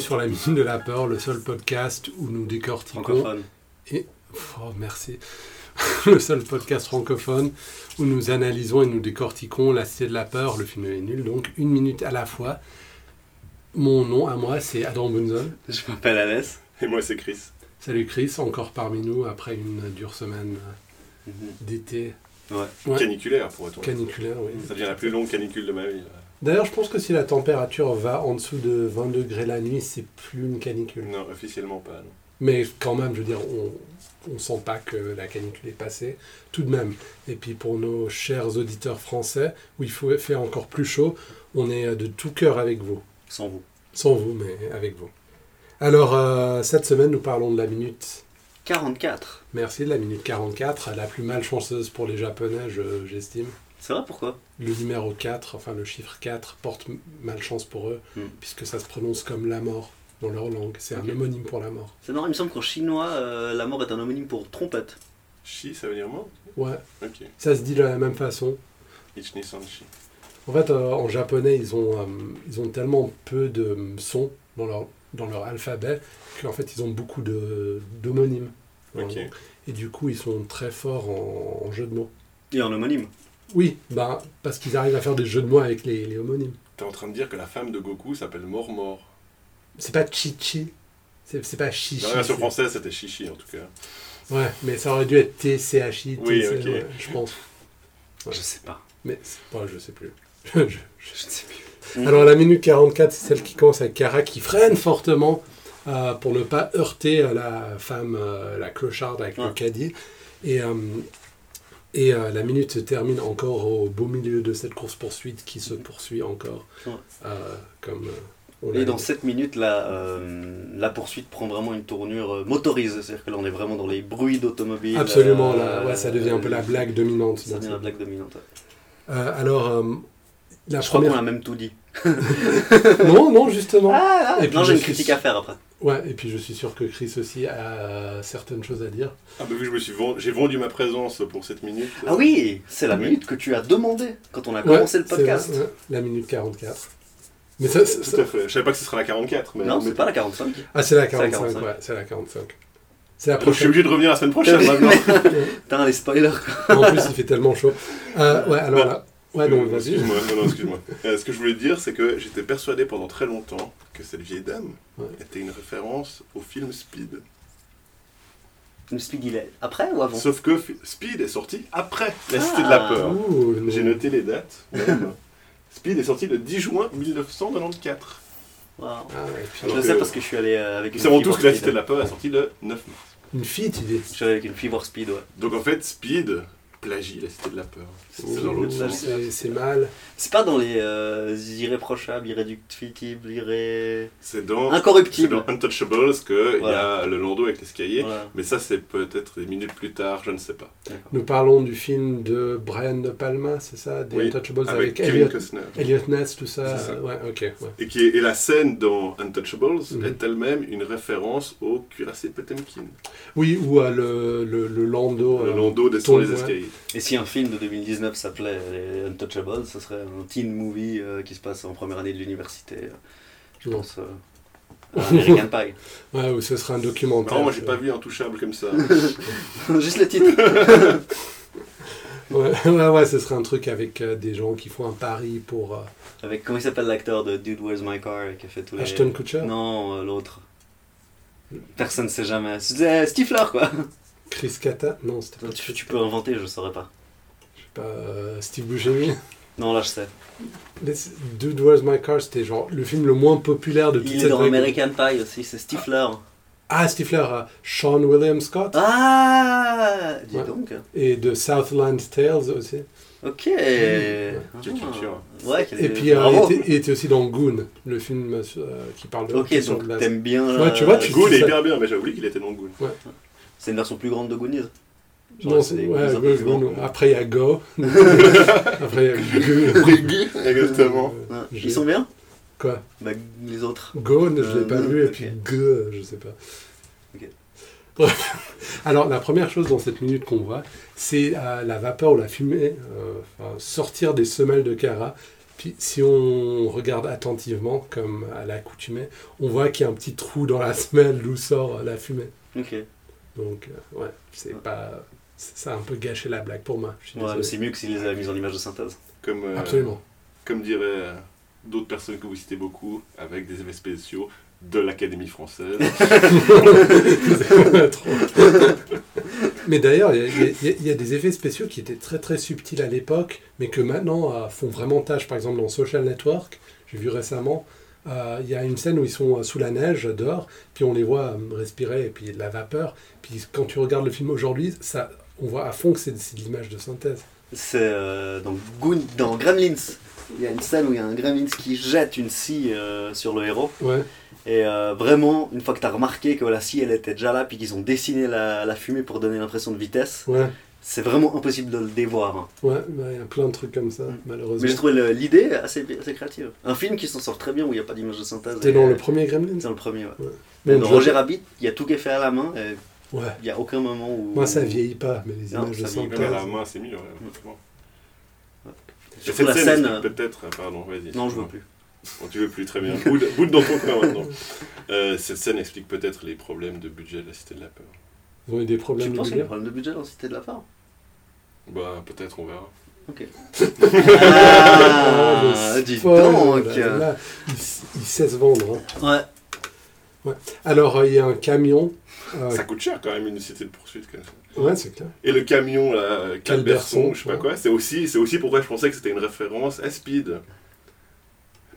Sur la Minute de la Peur, le seul podcast où nous décortiquons. Francophone. Oh, merci. le seul podcast francophone où nous analysons et nous décortiquons La Cité de la Peur, le film est nul, donc une minute à la fois. Mon nom à moi, c'est Adam Bunzon. Je m'appelle Alès. Et moi, c'est Chris. Salut Chris, encore parmi nous après une dure semaine Mhm. d'été Ouais. Ouais. Caniculaire, pourrait-on dire. caniculaire. Oui. Ça devient la plus longue canicule de ma vie. D'ailleurs, je pense que si la température va en dessous de 20 degrés la nuit, c'est plus une canicule. Non, officiellement pas. non. Mais quand même, je veux dire, on ne sent pas que la canicule est passée, tout de même. Et puis pour nos chers auditeurs français, où il faut faire encore plus chaud, on est de tout cœur avec vous. Sans vous. Sans vous, mais avec vous. Alors, euh, cette semaine, nous parlons de la minute. 44. Merci, de la minute 44, la plus malchanceuse pour les Japonais, je- j'estime. C'est vrai pourquoi? Le numéro 4, enfin le chiffre 4, porte malchance pour eux, Hmm. puisque ça se prononce comme la mort dans leur langue. C'est un homonyme pour la mort. C'est marrant, il me semble qu'en chinois, euh, la mort est un homonyme pour trompette. Shi, ça veut dire mort? Ouais, Ok. ça se dit de la même façon. Ichni Sanshi. En fait, euh, en japonais, ils ont, euh, ils ont tellement peu de sons dans leur, dans leur alphabet qu'en fait, ils ont beaucoup de- d'homonymes. Ok. Euh, Et du coup, ils sont très forts en, en jeu de mots. Et un homonyme. Oui, bah, parce qu'ils arrivent à faire des jeux de mots avec les, les homonymes. T'es en train de dire que la femme de Goku s'appelle Mort Mort. C'est pas Chichi. C'est c'est pas Chichi. Dans la version française, c'était Chichi en tout cas. Ouais, mais ça aurait dû être TCHI. Oui, ok. ouais, je pense. Ouais. Je sais pas. Mais c'est pas, je sais plus. Je- je- Je ne sais plus. Alors la minute 44, c'est celle qui commence avec Kara qui freine fortement euh, pour ne pas heurter euh, la femme, euh, la clocharde avec le Ouais. caddie. Et, euh, et euh, la minute se termine encore au beau milieu de cette course-poursuite qui se poursuit encore. Ouais. euh, comme euh, Et dans dit. 7 minutes, la, la poursuite prend vraiment une tournure motorisée. C'est-à-dire que là, on est vraiment dans les bruits d'automobile. Absolument, là, ouais, ça devient un peu la blague dominante. Ça devient la blague dominante. ouais. Alors, la Je crois qu'on a même tout dit. Non, non, justement. Ah, Et puis non, j'ai une suis- critique à faire après. Ouais, et puis je suis sûr que Chris aussi a certaines choses à dire. Ah bah oui, je me suis vend- j'ai vendu ma présence pour cette minute. Ah oui, c'est la Oui. minute que tu as demandé quand on a Ouais, commencé le c'est podcast. vrai, ouais, la minute 44. Mais ça, ça- Tout à fait. Je savais pas que ce serait la 44. Mais Non, mais- c'est pas la 45. Ah, c'est la C'est la 45, 45. ouais, c'est la 45. C'est la Donc, je suis prochaine. obligé de revenir la semaine prochaine maintenant. Putain, les spoilers. quoi. en plus, il fait tellement chaud. Euh, ouais, alors là. Ouais, non, vas-y. Excuse-moi, non, non, excuse-moi. Euh, ce que je voulais dire, c'est que j'étais persuadé pendant très longtemps que cette vieille dame Ouais. était une référence au film Speed. Le speed, il est après ou avant? Sauf que Speed est sorti après La Cité Ah. de la Peur. J'ai noté les dates. même. Speed est sorti le 10 juin 1994. Wow. Ah, ouais, Je le sais parce que je suis allé euh, avec Nous une savons fille tous que La Speed. Cité de la Peur est sorti le 9 mars. Une fille, tu dis. Je suis allé avec une fille voir Speed, ouais. Donc en fait, Speed plagie La Cité de la Peur. C'est c'est dans l'autre sens. c'est- C'est mal. C'est pas dans les euh, irréprochables, irréductibles, irré... C'est dans, c'est incorruptibles. dans Untouchables qu'il Voilà. y a le landau avec l'escalier. Voilà. Mais ça, c'est peut-être des minutes plus tard, je ne sais pas. Nous parlons du film de Brian De Palma, c'est ça Des Oui, Untouchables avec, Avec Kevin Elliot. Elliot Ness, tout ça. C'est ça. Ouais, ok. Ouais. Et, qui est- et la scène dans Untouchables Mhm. est elle-même une référence au cuirassé Potemkin. Oui, ou à le, le, le Lando. le euh, landau descend les ouais. escaliers. Et si un film de 2019 s'appelait Les Untouchables, ce serait un teen movie euh, qui se passe en première année de l'université. euh, Je pense euh, à American Pie. Ouais, ou ce sera un documentaire. Non, moi j'ai pas vu Intouchable comme ça. Juste le titre. Ouais, ouais, ouais, ce serait un truc avec euh, des gens qui font un pari pour euh, Avec, comment il s'appelle l'acteur de Dude, Where's My Car qui a fait tous les... Ashton Kutcher, Non, euh, l'autre. Personne ne sait jamais. C'est Stifler, quoi. Chris Kata, non, c'était pas. Tu, tu peux inventer, je saurais pas. Je sais pas, euh, Steve Buscemi. Non, là, je sais. Dude, Where's My Car, c'était genre le film le moins populaire de toute Il est cette dans. American Pie aussi, c'est Stifler. Ah, Stifler, euh, Sean William Scott Ah Dis Ouais. donc. et de Southland Tales aussi. Ok. Quelle Ah. culture. Ouais, quelle- Et puis euh, il, était, il était aussi dans Goon, le film euh, qui parle de Ok, donc t'aimes bien. Ouais, tu vois, tu- Goon est hyper bien, mais j'ai oublié qu'il était dans Goon. C'est une version plus grande de Goonies. Genre, Non, c'est ouais, ouais. Après il y a Go. Après il y a Go. Exactement. Ouais. J'ai- Ils sont bien? Quoi? Bah, les autres. Go, je l'ai Euh, pas non, vu, et puis G, je sais pas. Ok. Bref. Alors, la première chose dans cette minute qu'on voit, c'est euh, la vapeur ou la fumée euh, enfin, sortir des semelles de Kara Puis si on regarde attentivement, comme à l'accoutumée, on voit qu'il y a un petit trou dans la semelle d'où sort la fumée. Ok. Donc, euh, ouais, c'est Ouais. pas. Ça a un peu gâché la blague pour moi. Ouais, c'est mieux que s'ils les avaient mis en image de synthèse. Comme, euh, Absolument. comme diraient euh, d'autres personnes que vous citez beaucoup, avec des effets spéciaux de l'Académie française. Mais d'ailleurs, il y, a- y a- y a des effets spéciaux qui étaient très très subtils à l'époque, mais que maintenant font vraiment tâche. Par exemple, dans Social Network, j'ai vu récemment, euh, il y a une scène où ils sont euh, sous la neige dehors, puis on les voit euh, respirer, et puis de la vapeur. Puis quand tu regardes le film aujourd'hui, ça, on voit à fond que c'est de l'image de synthèse. C'est euh, dans, Goon- dans Gremlins. Il y a une scène où il y a un Gremlins qui jette une scie euh, sur le héros. Ouais, Et euh, vraiment, une fois que tu as remarqué que la scie elle était déjà là, puis qu'ils ont dessiné la, la fumée pour donner l'impression de vitesse, ouais, c'est vraiment impossible de le dévoir. hein. ouais, ouais, il y a plein de trucs comme ça, Mm. malheureusement. Mais j'ai trouvé l'idée assez, assez créative. Un film qui s'en sort très bien où il n'y a pas d'image de synthèse. Et- dans le premier Gremlins? C'est dans le premier, ouais. Dans Roger Rabbit, il y a tout qui est fait à la main et Ouais. il n'y a aucun moment où. Moi, ça vieillit pas, mais les Non, images de vieillit Même synthèse. à la main, c'est mieux. ouais. Et Surtout cette la scène, euh, peut-être. ah, Pardon, vas-y. Non, je veux plus. Bon, tu veux plus, très bien. Boude, boude dans ton coin maintenant. Euh, cette scène explique peut-être les problèmes de budget de la Cité de la Peur. Ils ont eu des Tu problèmes de penses qu'il y a budget. un problème de budget dans Cité de la Peur Bah, peut-être, on verra. Ok. Ah, Ah, dis donc là, là, il, il sait se vendre. hein. Ouais. Alors, euh, il y a un camion. euh, Ça coûte cher quand même une cité de poursuite comme ça. ouais, c'est clair. Et le camion, là, Calberson, Calberson, je sais pas ouais. quoi, c'est aussi, c'est aussi pourquoi je pensais que c'était une référence à Speed.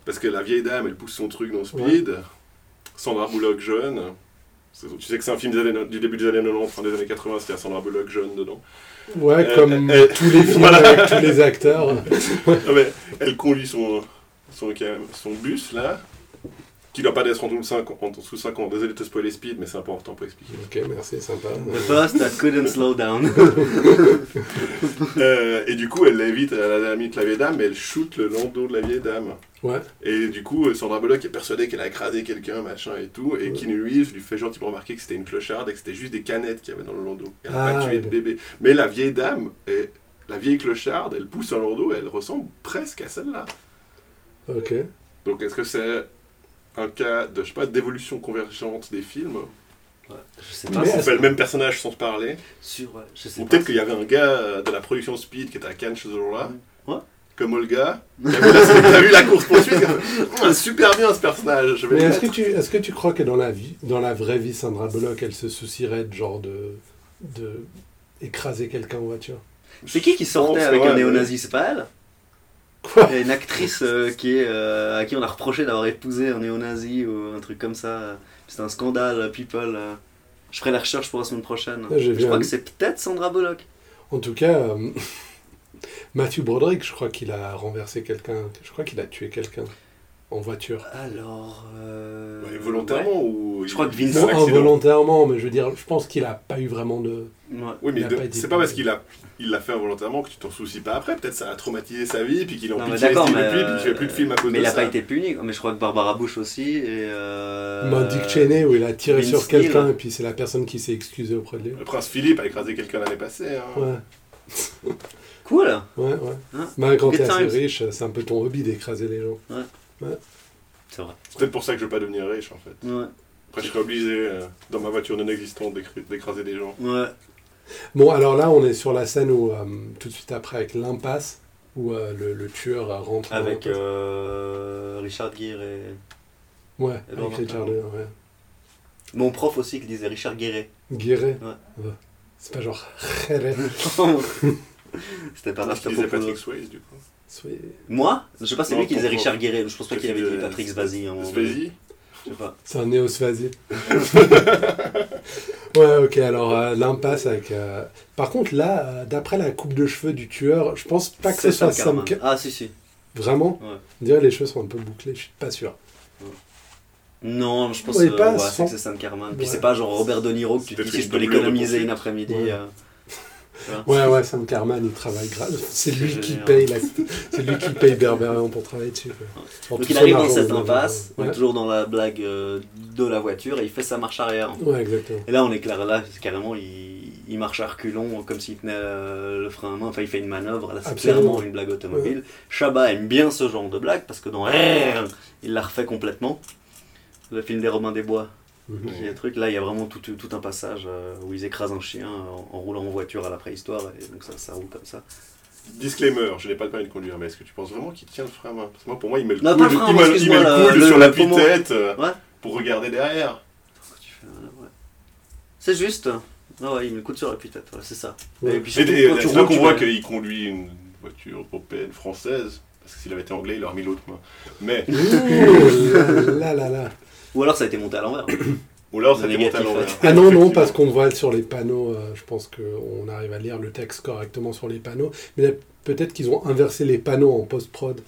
Parce que la vieille dame, elle pousse son truc dans Speed. Sandra Bullock jeune. Tu sais que c'est un film des années- du début des années 90, fin des années 80, c'était Sandra Bullock jeune dedans. Ouais, Euh, comme euh, tous les films voilà. avec tous les acteurs. Mais elle conduit son, son, son bus, là, qui doit pas être en dessous de 5 ans. En dessous de 5 ans. Désolé de te spoiler Speed, mais c'est important pour expliquer. Ok, merci, sympa. The first that couldn't slow down. Euh, et du coup, elle évite à la limite la vieille dame, mais elle shoot le landau de la vieille dame. Ouais, Et du coup, Sandra Bullock est persuadée qu'elle a écrasé quelqu'un, machin et tout, et Ouais. Keanu Reeves lui fait gentiment remarquer que c'était une clocharde et que c'était juste des canettes qu'il y avait dans le landau. Elle n'a Ah, pas tué de bébé. Mais la vieille dame, et la vieille clocharde, elle pousse un landau, elle ressemble presque à celle-là. ok. Donc est-ce que c'est un cas de, je sais pas, d'évolution convergente des films Je sais pas. On est-ce- fait le même personnage sans se parler Sur, ouais, je sais Ou pas. peut-être qu'il y avait un gars euh, de la production Speed qui était à Cannes ce jour-là, Ouais. comme Olga. T'as vu, la- t'as vu la course poursuite Super bien ce personnage. Je vais Mais est-ce que, tu, est-ce que tu crois que dans la, vie, dans la vraie vie, Sandra Bullock, elle se soucierait de genre de, de écraser quelqu'un en voiture? C'est qui qui sortait avec ouais, un ouais. néo-nazi? C'est pas elle? Il y a une actrice euh, qui est, euh, à qui on a reproché d'avoir épousé un néo-nazi ou un truc comme ça. C'est un scandale, euh, people. Je ferai la recherche pour la semaine prochaine. Ah, je crois un- que c'est peut-être Sandra Bullock. En tout cas, euh, Matthew Broderick, je crois qu'il a renversé quelqu'un, je crois qu'il a tué quelqu'un en voiture. Alors. euh, Ouais, volontairement ou Je crois que Vince- Non, involontairement, mais je veux dire, je pense qu'il a pas eu vraiment de... Ouais. Oui, mais de- c'est pas parce qu'il a, il l'a fait involontairement que tu t'en soucies pas après. Peut-être ça a traumatisé sa vie, puis qu'il en Non, mais pitié mais, puis il fait plus de films à cause mais de il a pas été puni. Mais je crois que Barbara Bush aussi. Et euh... Moi, Dick Cheney, où il a tiré Vince sur quelqu'un, et puis c'est la personne qui s'est excusée auprès de lui. Le prince Philippe a écrasé quelqu'un l'année passée. hein. Ouais, Cool ouais, ouais. Hein Bah, quand t'es assez riche, c'est un peu ton hobby d'écraser les gens. C'est vrai. C'est peut-être pour ça que je veux pas devenir riche en fait. Ouais. Après, je serais obligé, euh, dans ma voiture non existante, d'écr- d'écraser des gens. Ouais. Bon, alors là, on est sur la scène où, euh, tout de suite après, avec l'impasse, où euh, le, le tueur rentre Avec euh, Richard Gere et. Ouais, Edward avec Richard. Gere, ouais. Mon prof aussi qui disait Richard Guéret. Guéret Ouais. Ouais. C'est pas genre. C'était pas qu'il disait Patrick Swayze du coup. Soyez- Moi Je sais pas, c'est lui qui disait. Richard Guéret. Je pense pas qu'il avait dit Patrick donné. Swayze Je sais pas. C'est un néo-svasie. ouais, ok, alors euh, l'impasse avec. euh, Par contre, là, euh, d'après la coupe de cheveux du tueur, je pense pas que ce C'est soit Sam Ah, si, si. Vraiment Ouais. On dirait que les cheveux sont un peu bouclés, je suis pas sûr. Non, je pense Ouais, que pas ouais, sans- c'est que c'est Sam Carman. Puis c'est pas genre Robert De Niro que tu te dis si je peux l'économiser une après-midi. Ouais. Ouais, ouais, Sam Carman, il travaille grave. C'est lui qui paye la... c'est lui qui paye Berberian pour travailler dessus. Pour Donc il arrive dans cette impasse, on est Ouais. toujours dans la blague euh, de la voiture et il fait sa marche arrière. Ouais, exactement. Et là on est clair, là carrément il, il marche à reculons comme s'il tenait euh, le frein à main. Enfin, il fait une manœuvre. Là, c'est clairement une blague automobile. Chabat aime bien ce genre de blague parce que dans R, il l'a refait complètement. Le film des Robins des Bois. Il y a un truc, là, il y a vraiment tout, tout un passage euh, où ils écrasent un chien en, en roulant en voiture à la préhistoire. Et donc, ça, ça roule comme ça. Disclaimer, je n'ai pas le permis de conduire, mais est-ce que tu penses vraiment qu'il tient le frein à main? Parce que moi, pour moi, il met le Non, coude, frein il met, il met excuse-moi, le coude le- sur la tête euh, Ouais. pour regarder derrière. Ouais. C'est juste. Ah ouais, il met le sur la tête, voilà, c'est ça. Et puis quand tu c'est là roules, qu'on voit qu'il conduit une voiture européenne, française. Parce que s'il avait été anglais, il aurait mis l'autre main. Mais, Ouh là là là. Ou alors ça a été monté à l'envers. ou alors ça Le démonte à négatif, l'envers. Ah non, non, parce qu'on voit sur les panneaux, euh, je pense qu'on arrive à lire le texte correctement sur les panneaux, mais là, peut-être qu'ils ont inversé les panneaux en post-prod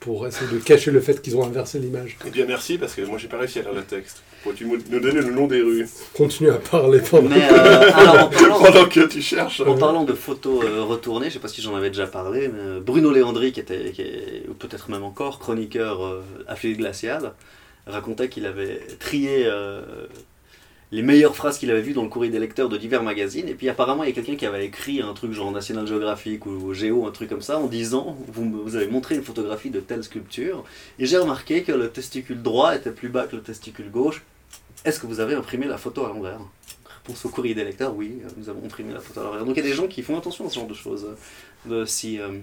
pour essayer de cacher le fait qu'ils ont inversé l'image. Eh bien, merci, parce que moi, j'ai pas réussi à lire le texte. Pourrais-tu nous donner le nom des rues Continue à parler pendant. Mais euh, alors en parlant, pendant que tu cherches en parlant de photos euh, retournées, je sais pas si j'en avais déjà parlé, mais euh, Bruno Léandri, qui était, qui est, ou peut-être même encore, chroniqueur euh, à Fluide Glacial, racontait qu'il avait trié euh, les meilleures phrases qu'il avait vues dans le courrier des lecteurs de divers magazines. Et puis apparemment, il y a quelqu'un qui avait écrit un truc genre National Geographic ou Géo, un truc comme ça, en disant vous, vous avez montré une photographie de telle sculpture, et j'ai remarqué que le testicule droit était plus bas que le testicule gauche. Est-ce que vous avez imprimé la photo à l'envers Réponse au courrier des lecteurs, oui, nous avons imprimé la photo à l'envers. Donc il y a des gens qui font attention à ce genre de choses, de si euh,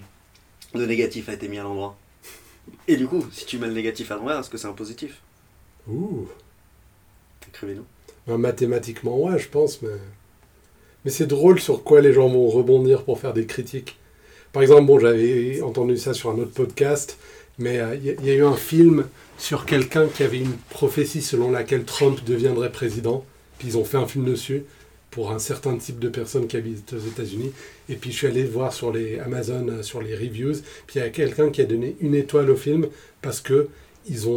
le négatif a été mis à l'endroit. Et du coup, si tu mets le négatif à l'envers, est-ce que c'est un positif Ouh. Écrivez-nous. Ben, mathématiquement, ouais, je pense, mais. Mais c'est drôle sur quoi les gens vont rebondir pour faire des critiques. Par exemple, bon, j'avais entendu ça sur un autre podcast, mais euh, il y, a- eu un film sur quelqu'un qui avait une prophétie selon laquelle Trump deviendrait président. Puis ils ont fait un film dessus pour un certain type de personnes qui habitent aux États-Unis. Et puis je suis allé voir sur les Amazon, euh, sur les reviews. Puis il y a quelqu'un qui a donné une étoile au film parce que ils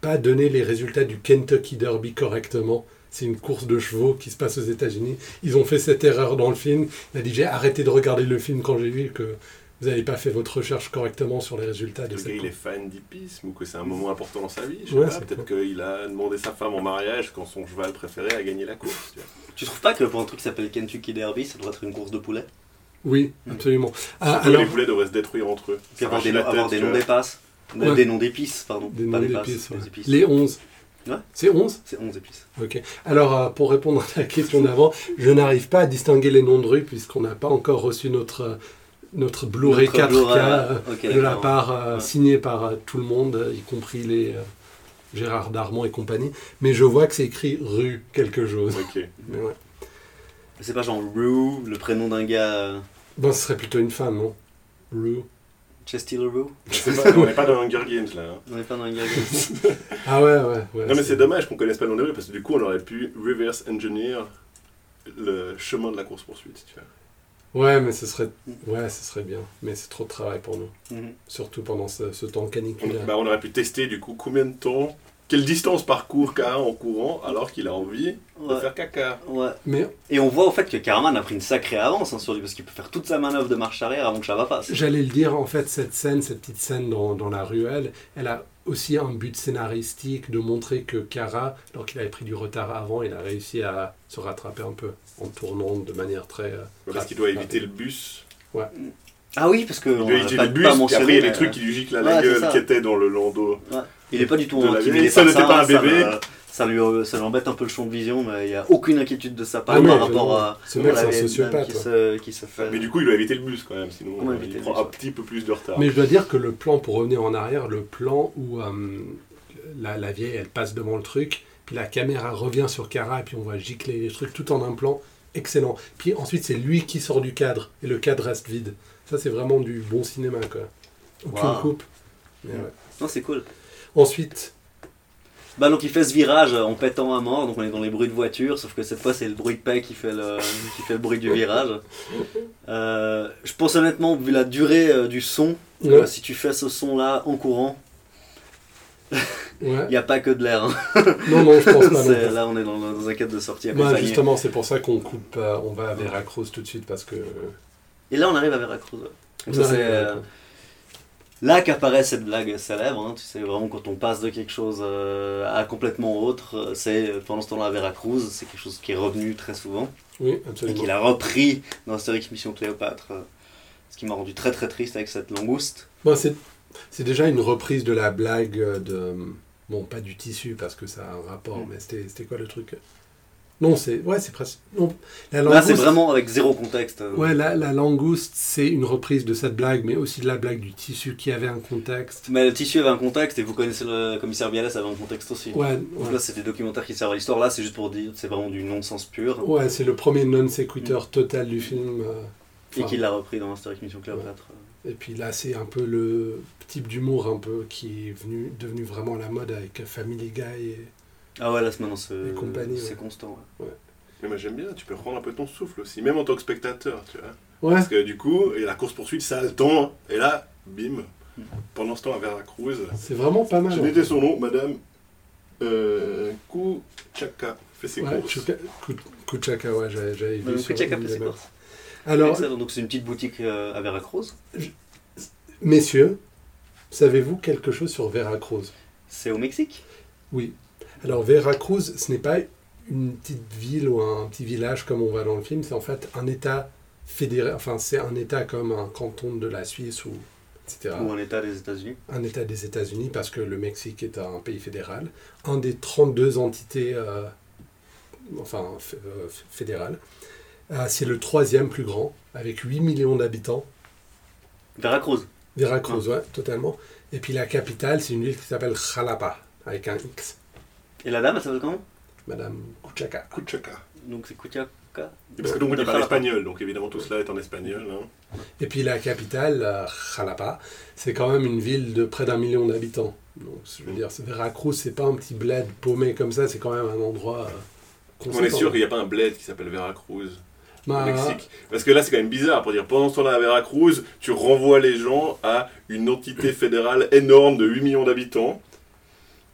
pas donné les résultats du Kentucky Derby correctement. C'est une course de chevaux qui se passe aux États-Unis. Ils ont fait cette erreur dans le film. Il a dit j'ai arrêté de regarder le film quand j'ai vu que vous n'avez pas fait votre recherche correctement sur les résultats de Le cette gars, il est fan d'hippisme ou que c'est un moment important dans sa vie. Je sais Ouais, pas. c'est Peut-être qu'il a demandé sa femme en mariage quand son cheval préféré a gagné la course. tu vois. Tu trouves pas que pour un truc qui s'appelle Kentucky Derby, ça doit être une course de poulets? Oui, absolument. Ah, alors, Les poulets devraient se détruire entre eux. Puis avoir des, avoir des noms d'épices. Ouais. Des noms d'épices, pardon. des pas des épices. Les 11. Ouais. C'est 11 C'est 11 épices. Ok. Alors, euh, pour répondre à la question d'avant, je n'arrive pas à distinguer les noms de rues puisqu'on n'a pas encore reçu notre, euh, notre Blu-ray Notre 4K Blu-ray, euh, de la part euh, Ouais. signé par euh, tout le monde, y compris les euh, Gérard Darmon et compagnie. Mais je vois que c'est écrit rue quelque chose. Ok. Mais ouais. C'est pas genre Rue, le prénom d'un gars. euh, Bon, ce serait plutôt une femme, non? Rue. Chesty LaRue pas- on n'est pas dans Hunger Games là. hein. On est pas dans un gars. Ah ouais, ouais. ouais Non mais c'est dommage qu'on connaisse pas le nom parce que du coup on aurait pu reverse engineer le chemin de la course poursuite. Tu vois. Ouais, mais ce serait, ouais, ce serait bien. Mais c'est trop de travail pour nous. Mhm. Surtout pendant ce, ce temps On, caniculaire. bah, on aurait pu tester du coup combien de temps, quelle distance parcourt K en courant alors qu'il a envie de Ouais. faire caca. Ouais. Mais Et on voit au fait que Karaman a pris une sacrée avance hein, sur lui parce qu'il peut faire toute sa manœuvre de marche arrière avant que Chava passe. J'allais le dire, en fait, cette scène, cette petite scène dans, dans la ruelle, elle a aussi un but scénaristique de montrer que Kara, alors qu'il avait pris du retard avant, il a réussi à se rattraper un peu en tournant de manière très. euh, Parce qu'il doit rapide. éviter le bus. Ah oui, parce que Il on a éviter pas, bus, pas mentionné, après il y a des mais, trucs qui lui giclent à la gueule qui étaient dans le landau. euh, Il est pas du tout par Ça n'était pas un ça, bébé. Ça lui, ça lui embête un peu le champ de vision, mais il n'y a aucune inquiétude de sa part Ah par rapport à, ce mec, c'est un sociopathe, qui ouais. se, qui se fait. Mais du coup il doit éviter le bus quand même, sinon Comment euh, il prend bus un petit peu plus de retard. Mais je dois dire que le plan, pour revenir en arrière, le plan où euh, la, la vieille, elle passe devant le truc, puis la caméra revient sur Kara, et puis on voit gicler les trucs tout en un plan, excellent. Puis ensuite, c'est lui qui sort du cadre, et le cadre reste vide. Ça, c'est vraiment du bon cinéma, quoi. Aucune Wow. coupe. Mais ouais. Non, c'est cool. Ensuite, Bah donc il fait ce virage en pétant à mort, donc on est dans les bruits de voiture, sauf que cette fois c'est le bruit de paix qui fait le, qui fait le bruit du virage. Euh, je pense honnêtement, vu la durée euh, du son, Ouais. euh, si tu fais ce son là en courant, ouais. il n'y a pas que de l'air. hein. Non, non, je pense pas. non là on est dans, dans un cadre de sortie Bah, justement, c'est pour ça qu'on coupe, euh, on va à Veracruz tout de suite, parce que... Et là on arrive à Veracruz. Donc ça, euh, là qu'apparaît cette blague célèbre. hein. tu sais, vraiment, quand on passe de quelque chose euh, à complètement autre, euh, c'est euh, pendant ce temps-là à Veracruz, c'est quelque chose qui est revenu très souvent Oui, et absolument. qu'il a repris dans Astérix Mission Cléopâtre. euh, ce qui m'a rendu très très triste avec cette langouste. C'est, c'est déjà une reprise de la blague de. Bon, pas du tissu parce que ça a un rapport, Mm. mais c'était, quoi le truc? Non, c'est. Ouais, c'est presque. Non, la Là, c'est langouste- vraiment avec zéro contexte. euh. Ouais, la, la langouste, c'est une reprise de cette blague, mais aussi de la blague du tissu qui avait un contexte. Mais le tissu avait un contexte et vous connaissez le commissaire Bialès avait un contexte aussi. Ouais, Donc ouais. là, c'est des documentaires qui servent à l'histoire. Là, c'est juste pour dire, c'est vraiment du non-sens pur. Ouais, c'est le premier non-sequitur total du film. euh, Et qu'il l'a repris dans Astérix Mission Cléopâtre. Et puis là, c'est un peu le type d'humour un peu qui est venu, devenu vraiment la mode avec Family Guy. Et... Ah ouais, là, maintenant, c'est ouais. constant. ouais. Mais moi j'aime bien, tu peux reprendre un peu ton souffle aussi, même en tant que spectateur, tu vois. Ouais, Parce que du coup, et la course-poursuite, ça a le temps, et là, bim, pendant ce temps à Veracruz, c'est vraiment pas mal. j'ai en noté son nom, Madame euh, Kouchaka, fait ses Ouais, courses. Kuchaka, ouais, j'avais, vu sur Kuchaka fait ses courses. Alors, Excellent. Donc c'est une petite boutique euh, à Veracruz. messieurs, savez-vous quelque chose sur Veracruz? C'est au Mexique? Oui. Alors, Veracruz, ce n'est pas une petite ville ou un petit village comme on voit dans le film, c'est en fait un État fédéré, enfin, c'est un État comme un canton de la Suisse ou etc. Ou en État des États-Unis. un État des États-Unis parce que le Mexique est un pays fédéral, un des 32 entités euh, enfin, euh, fédérales. Euh, c'est le troisième plus grand, avec 8 millions d'habitants. Veracruz. Veracruz, ouais, totalement. Et puis la capitale, c'est une ville qui s'appelle Jalapa, avec un X. Et la dame, elle s'appelle comment? Madame Kuchaka. Kouchaka. Donc c'est Kuchaka. Et parce que donc on De dit parle Jalapa. espagnol, donc évidemment tout cela est en espagnol. Hein. Et puis la capitale, euh, Jalapa, c'est quand même une ville de près d'un million d'habitants. Donc, je veux dire, c'est- Veracruz, c'est pas un petit bled paumé comme ça, c'est quand même un endroit. euh, On est sûr qu'il n'y a pas un bled qui s'appelle Veracruz au Bah, Mexique. Parce que là c'est quand même bizarre pour dire pendant ce temps-là à Veracruz, tu renvoies les gens à une entité fédérale énorme de 8 millions d'habitants.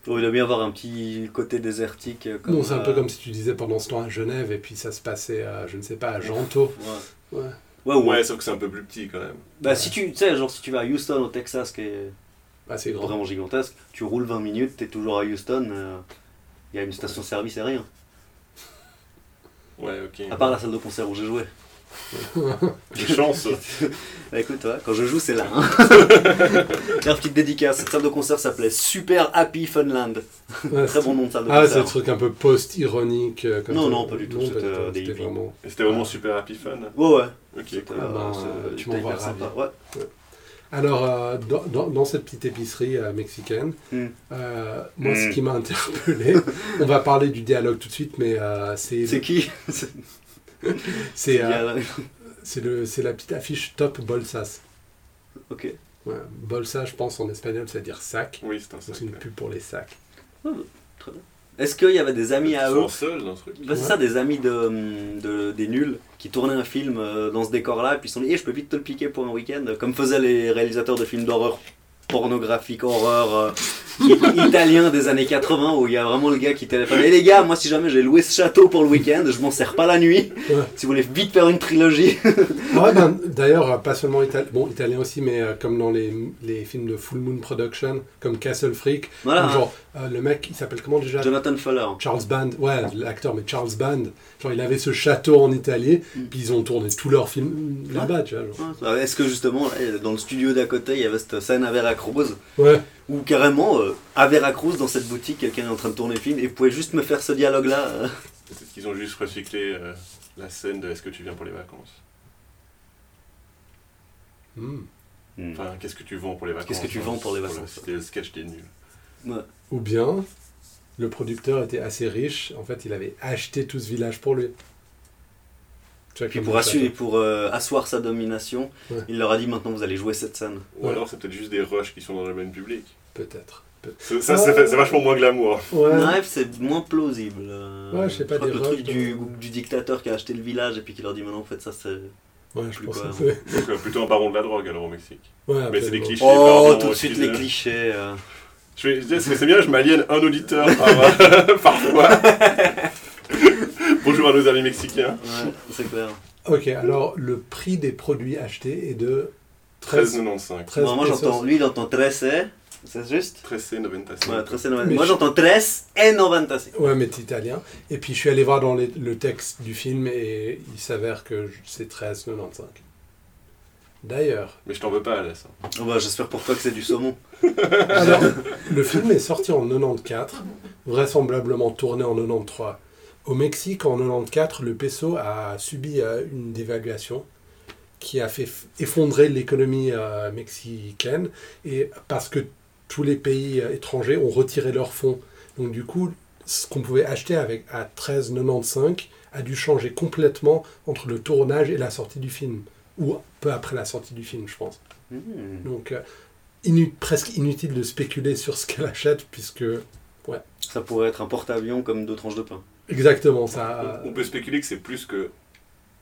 Oh, il doit bien avoir un petit côté désertique. euh, Comme, Non, c'est un peu euh, comme si tu disais pendant ce temps à Genève et puis ça se passait à, je ne sais pas, à Gento. Ouais. Ouais. Ouais, ouais. Ouais, sauf que c'est un peu plus petit quand même. Bah, si tu tu sais, genre, si tu vas à Houston, au Texas, qui est Bah, c'est vraiment gigantesque, tu roules 20 minutes, t'es toujours à Houston, euh, il y a une station-service et rien. Ouais, ok. À part la salle de concert où j'ai joué. J'ai chance. Bah écoute, ouais, quand je joue, c'est là. Hein. Tiens, petite dédicace. Cette salle de concert s'appelait Super Happy Funland. Ouais, Très c'est- bon nom de salle de Ah, c'est concert. le truc un peu post-ironique. euh, comme Non, ça. non, pas du tout, c'était, euh, des vraiment. Et C'était vraiment super happy fun. Ouais, ouais. Ok. Ah ben, c'est- tu m'envoies ravi. Ouais. Alors, euh, dans, dans- dans cette petite épicerie euh, mexicaine, Hmm. euh, moi, ce Hmm. qui m'a interpellé, on va parler du dialogue tout de suite, mais euh, c'est C'est qui? C'est- c'est euh, la petite affiche Top Bolsas. Ok. Ouais, bolsa, je pense en espagnol, ça veut dire sac. Oui, c'est un sac. C'est une pub pour les sacs. Est-ce qu'il y avait des amis à Ils eux sont seuls dans ce truc. Bah, c'est Ouais. ça, des amis de, de- des nuls qui tournaient un film euh, dans ce décor-là, et puis ils se sont dit, Eh, je peux vite te le piquer pour un week-end, comme faisaient les réalisateurs de films d'horreur pornographiques, horreur i- italiens des années 80, où il y a vraiment le gars qui téléphone. Et les gars, moi si jamais j'ai loué ce château pour le week-end, je m'en sers pas la nuit. Ouais. Si vous voulez vite faire une trilogie. Ouais, ben, D'ailleurs, euh, pas seulement italien, bon, italien aussi, mais euh, comme dans les, les films de Full Moon Production, comme Castle Freak, Voilà. où genre, euh, le mec, il s'appelle comment déjà? Jonathan Fuller. Charles Band, ouais, l'acteur, mais Charles Band, genre il avait ce château en Italie, Mm. puis ils ont tourné tous leurs films là-bas, tu vois. Ouais. Est-ce que justement, dans le studio d'à côté, il y avait cette scène à Veracruz, Ouais, où carrément, euh, à Veracruz, dans cette boutique, quelqu'un est en train de tourner le film, et vous pouvez juste me faire ce dialogue-là. euh. Peut-être qu'ils ont juste recyclé euh, la scène de Est-ce que tu viens pour les vacances? Mm. Enfin, qu'est-ce que tu vends pour les vacances? Qu'est-ce que tu hein, vends pour les le- vacances C'était le sketch des nuls. Ouais. Ou bien, le producteur était assez riche, en fait, il avait acheté tout ce village pour lui. Puis pour, assurer, château. pour euh, asseoir sa domination, Ouais. il leur a dit maintenant vous allez jouer cette scène. Ou Ouais. alors c'est peut-être juste des rushs qui sont dans le domaine public. Peut-être. Peut- Ça, ça, c'est c'est vachement moins glamour. Ouais. Bref, c'est moins plausible. euh, Ouais, je sais pas, crois des que le truc du, du dictateur qui a acheté le village et puis qui leur dit maintenant en fait ça c'est. Ouais, je Plus pense que cohérent. c'est. Donc euh, plutôt un baron de la drogue alors au Mexique. Ouais, Mais c'est des clichés. Oh, pardon, tout de suite les clichés. euh. Je vais- je- C'est c'est bien, je m'aliène un auditeur par, parfois. Bonjour à nos amis mexicains. Ouais, c'est clair. Ok, alors le prix des produits achetés est de 13,95. 13 Bon, moi j'entends, lui il entend 13, c'est juste? 13,95. Ouais, 13 et 90. Mais Moi je- j'entends 13 et 90. Ouais, mais c'est italien. Et puis je suis allé voir dans les- le texte du film et il s'avère que c'est 13,95. D'ailleurs, Mais je t'en veux pas, Alès. Oh, bah, J'espère pour toi que c'est du saumon. alors, le film est sorti en 94, vraisemblablement tourné en 93. Au Mexique, en 94, le peso a subi euh, une dévaluation qui a fait effondrer l'économie euh, mexicaine et parce que tous les pays euh, étrangers ont retiré leurs fonds. Donc du coup, ce qu'on pouvait acheter avec à 13,95 a dû changer complètement entre le tournage et la sortie du film ou peu après la sortie du film, je pense. Hmm. Donc inu- presque inutile de spéculer sur ce qu'elle achète puisque Ça pourrait être un porte-avions comme deux tranches de pain. exactement ça. On, on peut spéculer que c'est plus que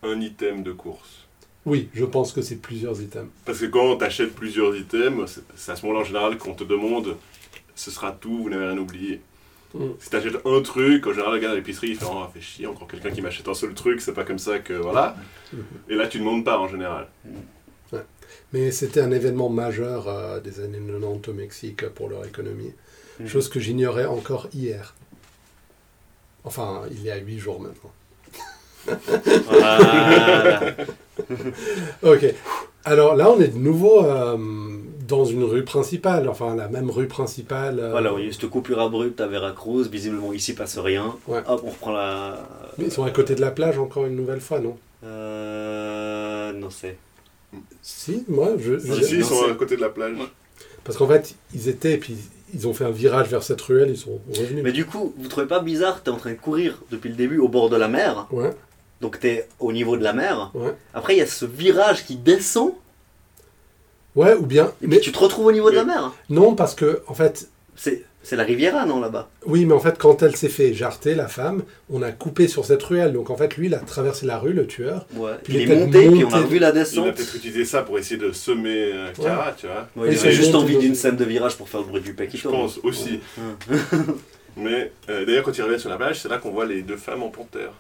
un item de course. Oui, je pense que c'est plusieurs items. Parce que quand tu achètes plusieurs items, c'est- à ce moment-là en général qu'on te demande ce sera tout, vous n'avez rien oublié. Mm. Si tu achètes un truc, en général, le gars à l'épicerie, il fait Oh, fait chier, encore quelqu'un qui m'achète un seul truc, c'est pas comme ça que. Voilà. Mhm. Et là, tu demandes pas en général. Mais c'était un événement majeur euh, des années 90 au Mexique euh, pour leur économie. Mhm. Chose que j'ignorais encore hier. Enfin, il y a huit jours maintenant. Voilà. Ok. Alors là, on est de nouveau euh, dans une rue principale, enfin la même rue principale. euh, voilà, il y a eu cette coupure abrupte à Veracruz. Visiblement, ici passe rien. Ouais. Hop, on reprend la. Mais ils sont à côté de la plage encore une nouvelle fois, non? Euh. Non, c'est. Si, moi, je. je- Si, si, ils sont à côté de la plage. Parce qu'en fait, ils étaient, et puis ils ont fait un virage vers cette ruelle, ils sont revenus. Mais du coup, vous trouvez pas bizarre T'es en train de courir depuis le début au bord de la mer. Ouais, Donc t'es au niveau de la mer. ouais. Après, il y a ce virage qui descend. Ouais, ou bien. Et Mais puis tu te retrouves au niveau de la mer. non, parce que, en fait, C'est c'est la Riviera, non, là-bas? Oui, mais en fait, quand elle s'est fait jarter, la femme, on a coupé sur cette ruelle. Donc en fait, lui, il a traversé la rue, le tueur. Ouais. Il Il, est est peut-être monté, puis on a monté. revu la Il a descente. peut-être utilisé ça pour essayer de semer euh, Cara, tu vois. Ouais, il avait juste monté envie d'une scène de virage pour faire le bruit du pec qui Je pense aussi. Ouais. Mais euh, d'ailleurs, quand il revient sur la plage, c'est là qu'on voit les deux femmes en panthère.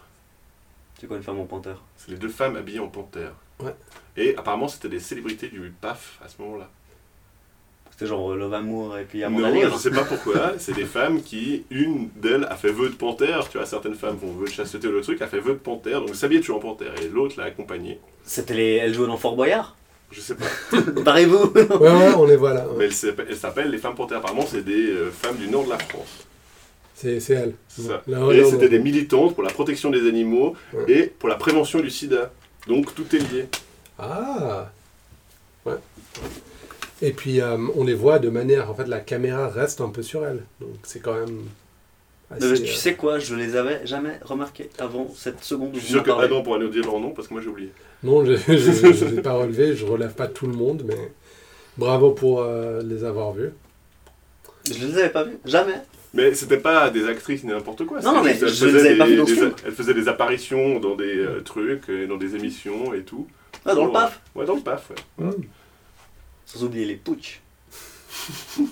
C'est quoi une femme en panthère? C'est les deux femmes habillées en panthère. Ouais. Et apparemment, c'était des célébrités du PAF à ce moment-là. C'était genre euh, Love Amour et puis Non, Amanda Lear. je sais pas pourquoi. c'est des femmes qui, une d'elles a fait vœu de panthère. Tu vois, certaines femmes font vœu de chasteté ou le truc, a fait vœu de panthère. Donc s'habillait toujours en panthère. Et l'autre l'a accompagnée. C'était les... Elle jouait dans Fort Boyard? Je sais pas. Barrez-vous Ouais, ouais, on les voit là. ouais. Mais elle s'appelle elle s'appelle les femmes panthères. Apparemment, c'est des euh, femmes du nord de la France. C'est c'est elle. C'est Bon, ça. là, Et c'était des militantes pour la protection des animaux Ouais. et pour la prévention du sida. Donc tout est lié. Ah Ouais. Et puis euh, on les voit de manière. En fait, la caméra reste un peu sur elle. Donc c'est quand même. Mais Tu euh, sais quoi Je les avais jamais remarqués avant cette seconde Je suis sûr que parlez. Adam pourra nous dire leur nom parce que moi j'ai oublié. Non, je ne l'ai pas relevé. Je relève pas tout le monde, mais bravo pour euh, les avoir vus. Je les avais pas vus. Jamais. Mais c'était pas des actrices ni n'importe quoi. Non, mais je elles les faisaient avais pas des- vues dans ce des- film. Elles faisaient des apparitions dans des euh, trucs, et dans des émissions et tout. Ah, dans le paf Ouais, dans le paf, ouais. Mm. Sans oublier les putsch.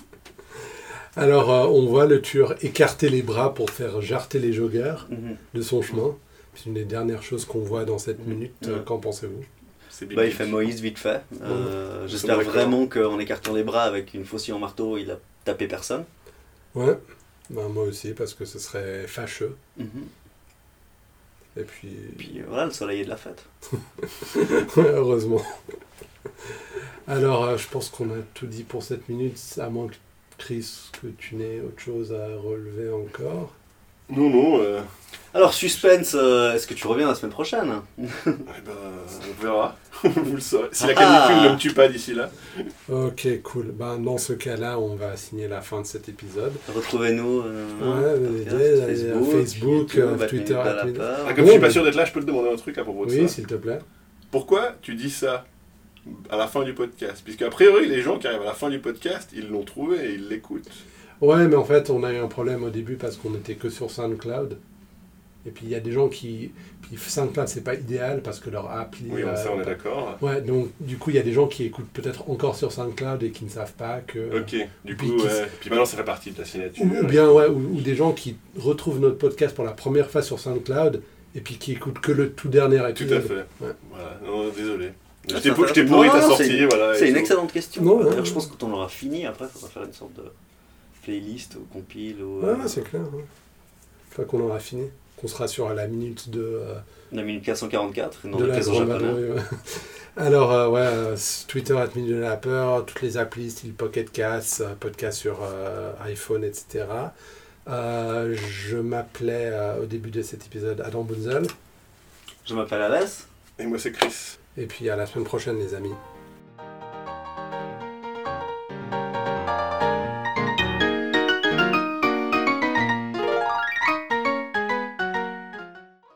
Alors euh, on voit le tueur écarter les bras pour faire jarter les joggeurs Mhm. de son chemin. C'est une des dernières choses qu'on voit dans cette minute. Euh. Qu'en pensez-vous? Bah, il fait Moïse vite fait. Euh, J'espère vraiment qu'en écartant les bras avec une faucille en marteau, il a tapé personne. Ouais. Ben, moi aussi, parce que ce serait fâcheux. Mhm. Et puis, Et puis voilà, le soleil est de la fête. heureusement. Alors, euh, je pense qu'on a tout dit pour cette minute, à moins que Chris, que tu n'aies autre chose à relever encore. Non, non, euh, Alors, suspense, euh, est-ce que tu reviens la semaine prochaine? Eh ben, on verra. Vous le saurez. Si la Ah. canicule ne me tue pas d'ici là. Ok, cool. Ben, dans ce cas-là, on va signer la fin de cet épisode. Retrouvez-nous euh, Ouais, Facebook, Facebook, euh, YouTube, Twitter, Twitter. Ah, comme Bon, je suis pas sûr d'être là, je peux te demander un truc à propos de Oui, ça. s'il te plaît. Pourquoi tu dis ça? À la fin du podcast Puisque a priori, les gens qui arrivent à la fin du podcast, ils l'ont trouvé et ils l'écoutent. Ouais, mais en fait, on a eu un problème au début parce qu'on n'était que sur SoundCloud. Et puis, il y a des gens qui. Puis, SoundCloud, c'est pas idéal parce que leur appli. Oui, on euh, ça, on est d'accord. Ouais, donc, du coup, il y a des gens qui écoutent peut-être encore sur SoundCloud et qui ne savent pas que. Ok, du Puis coup, ouais. Puis maintenant, ça fait partie de la signature. Ou, ou bien, ouais, ou, ou des gens qui retrouvent notre podcast pour la première fois sur SoundCloud et puis qui écoutent que le tout dernier Tout épisode. à fait. Ouais. Voilà, non, désolé. Je Ah, t'ai pourri Non, ta non, sortie, c'est- voilà. C'est et une excellente question. Non, D'ailleurs, non, je pense que quand on l'aura fini, après, il faudra faire une sorte de playlist ou compile ou Ouais, euh, c'est clair. Une fois qu'on aura fini, qu'on sera sur la minute de, euh, la minute 444 et non de de la japonais. ouais. Alors, euh, ouais, euh, Twitter, at Minute de la peur, toutes les applis, style Pocket Cast, euh, podcast sur euh, iPhone, etc. Euh, je m'appelais euh, au début de cet épisode Adam Bunzel. Je m'appelle Alès. Et moi, c'est Chris. Et puis à la semaine prochaine, les amis.